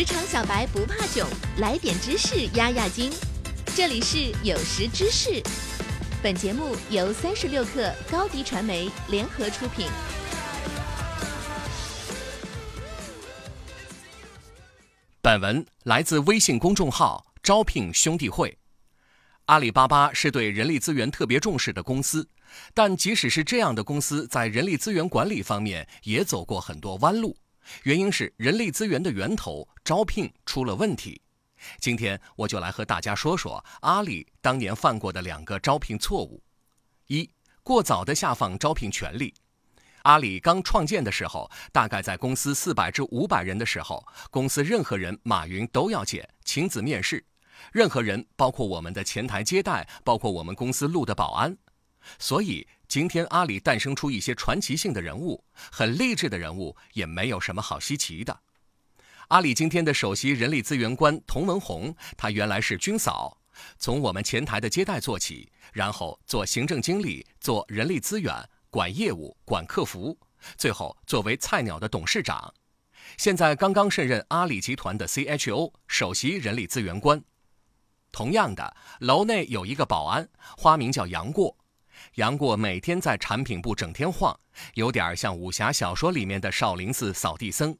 职场小白不怕囧，来点知识压压惊。这里是有识知识，本节目由三十六克高低传媒联合出品。本文来自微信公众号“招聘兄弟会”。阿里巴巴是对人力资源特别重视的公司，但即使是这样的公司，在人力资源管理方面也走过很多弯路。原因是人力资源的源头招聘出了问题。今天我就来和大家说说阿里当年犯过的两个招聘错误：一、过早的下放招聘权利。阿里刚创建的时候，大概在公司四百至五百人的时候，公司任何人马云都要见，亲自面试。任何人，包括我们的前台接待，包括我们公司录的保安。所以，今天阿里诞生出一些传奇性的人物，很励志的人物，也没有什么好稀奇的。阿里今天的首席人力资源官童文红，他原来是军嫂，从我们前台的接待做起，然后做行政经理，做人力资源。管业务、管客服，最后作为菜鸟的董事长，现在刚刚胜任阿里集团的 CHO 首席人力资源官。同样的，楼内有一个保安，花名叫杨过。杨过每天在产品部整天晃，有点像武侠小说里面的少林寺扫地僧。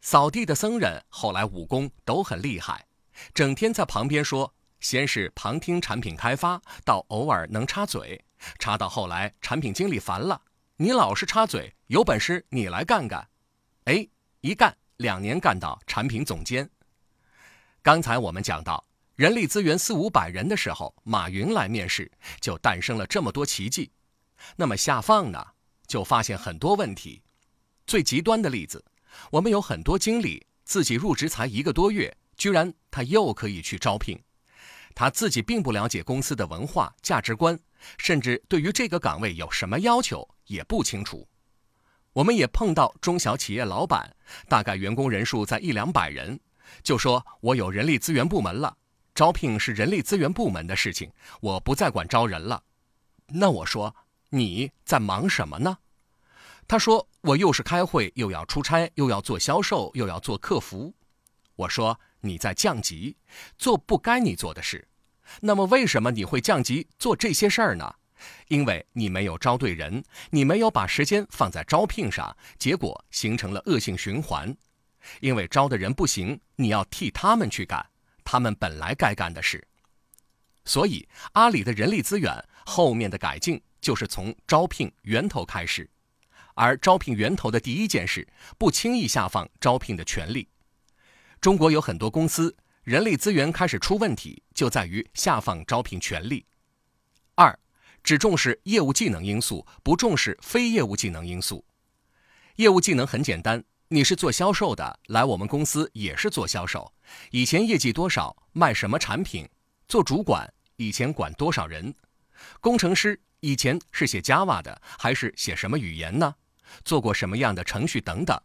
扫地的僧人后来武功都很厉害，整天在旁边说，先是旁听产品开发，到偶尔能插嘴。插到后来，产品经理烦了，你老是插嘴，有本事你来干干。哎，一干两年干到产品总监。刚才我们讲到人力资源四五百人的时候，马云来面试，就诞生了这么多奇迹。那么下放呢，就发现很多问题。最极端的例子，我们有很多经理自己入职才一个多月，居然他又可以去招聘。他自己并不了解公司的文化价值观，甚至对于这个岗位有什么要求也不清楚。我们也碰到中小企业老板，大概员工人数在一两百人，就说我有人力资源部门了，招聘是人力资源部门的事情，我不再管招人了。那我说你在忙什么呢？他说我又是开会，又要出差，又要做销售，又要做客服。我说。你在降级，做不该你做的事。那么，为什么你会降级做这些事儿呢？因为你没有招对人，你没有把时间放在招聘上，结果形成了恶性循环。因为招的人不行，你要替他们去干他们本来该干的事。所以，阿里的人力资源后面的改进就是从招聘源头开始，而招聘源头的第一件事，不轻易下放招聘的权利。中国有很多公司人力资源开始出问题，就在于下放招聘权利。二，只重视业务技能因素，不重视非业务技能因素。业务技能很简单，你是做销售的，来我们公司也是做销售。以前业绩多少，卖什么产品？做主管以前管多少人？工程师以前是写 Java 的，还是写什么语言呢？做过什么样的程序等等？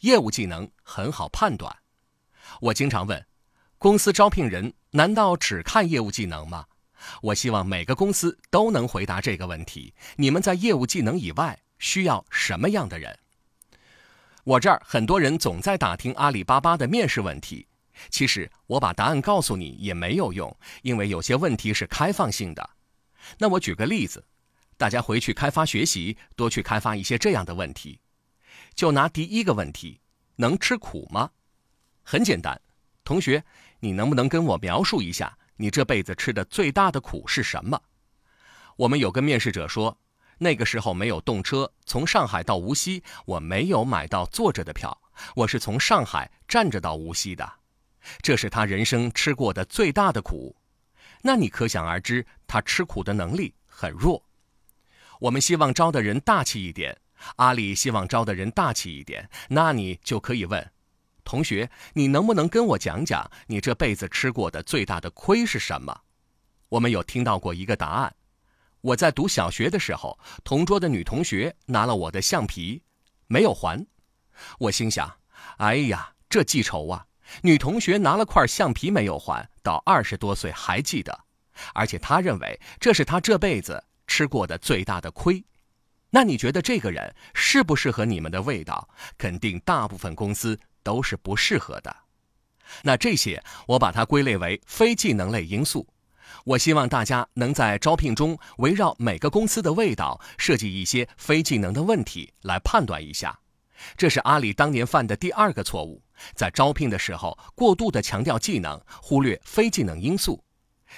业务技能很好判断。我经常问，公司招聘人难道只看业务技能吗？我希望每个公司都能回答这个问题。你们在业务技能以外需要什么样的人？我这儿很多人总在打听阿里巴巴的面试问题，其实我把答案告诉你也没有用，因为有些问题是开放性的。那我举个例子，大家回去开发学习，多去开发一些这样的问题。就拿第一个问题，能吃苦吗？很简单，同学，你能不能跟我描述一下你这辈子吃的最大的苦是什么？我们有个面试者说，那个时候没有动车，从上海到无锡，我没有买到坐着的票，我是从上海站着到无锡的，这是他人生吃过的最大的苦。那你可想而知，他吃苦的能力很弱。我们希望招的人大气一点，阿里希望招的人大气一点，那你就可以问。同学，你能不能跟我讲讲你这辈子吃过的最大的亏是什么？我们有听到过一个答案：我在读小学的时候，同桌的女同学拿了我的橡皮，没有还。我心想：哎呀，这记仇啊！女同学拿了块橡皮没有还，到二十多岁还记得，而且她认为这是她这辈子吃过的最大的亏。那你觉得这个人适不适合你们的味道？肯定大部分公司。都是不适合的。那这些我把它归类为非技能类因素。我希望大家能在招聘中围绕每个公司的味道设计一些非技能的问题来判断一下。这是阿里当年犯的第二个错误，在招聘的时候过度的强调技能，忽略非技能因素。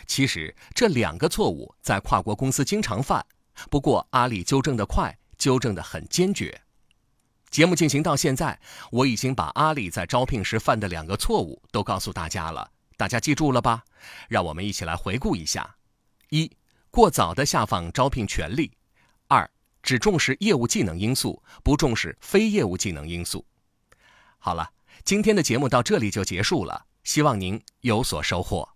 其实这两个错误在跨国公司经常犯，不过阿里纠正得快，纠正得很坚决。节目进行到现在，我已经把阿里在招聘时犯的两个错误都告诉大家了，大家记住了吧？让我们一起来回顾一下：一、过早的下放招聘权利；二、只重视业务技能因素，不重视非业务技能因素。好了，今天的节目到这里就结束了，希望您有所收获。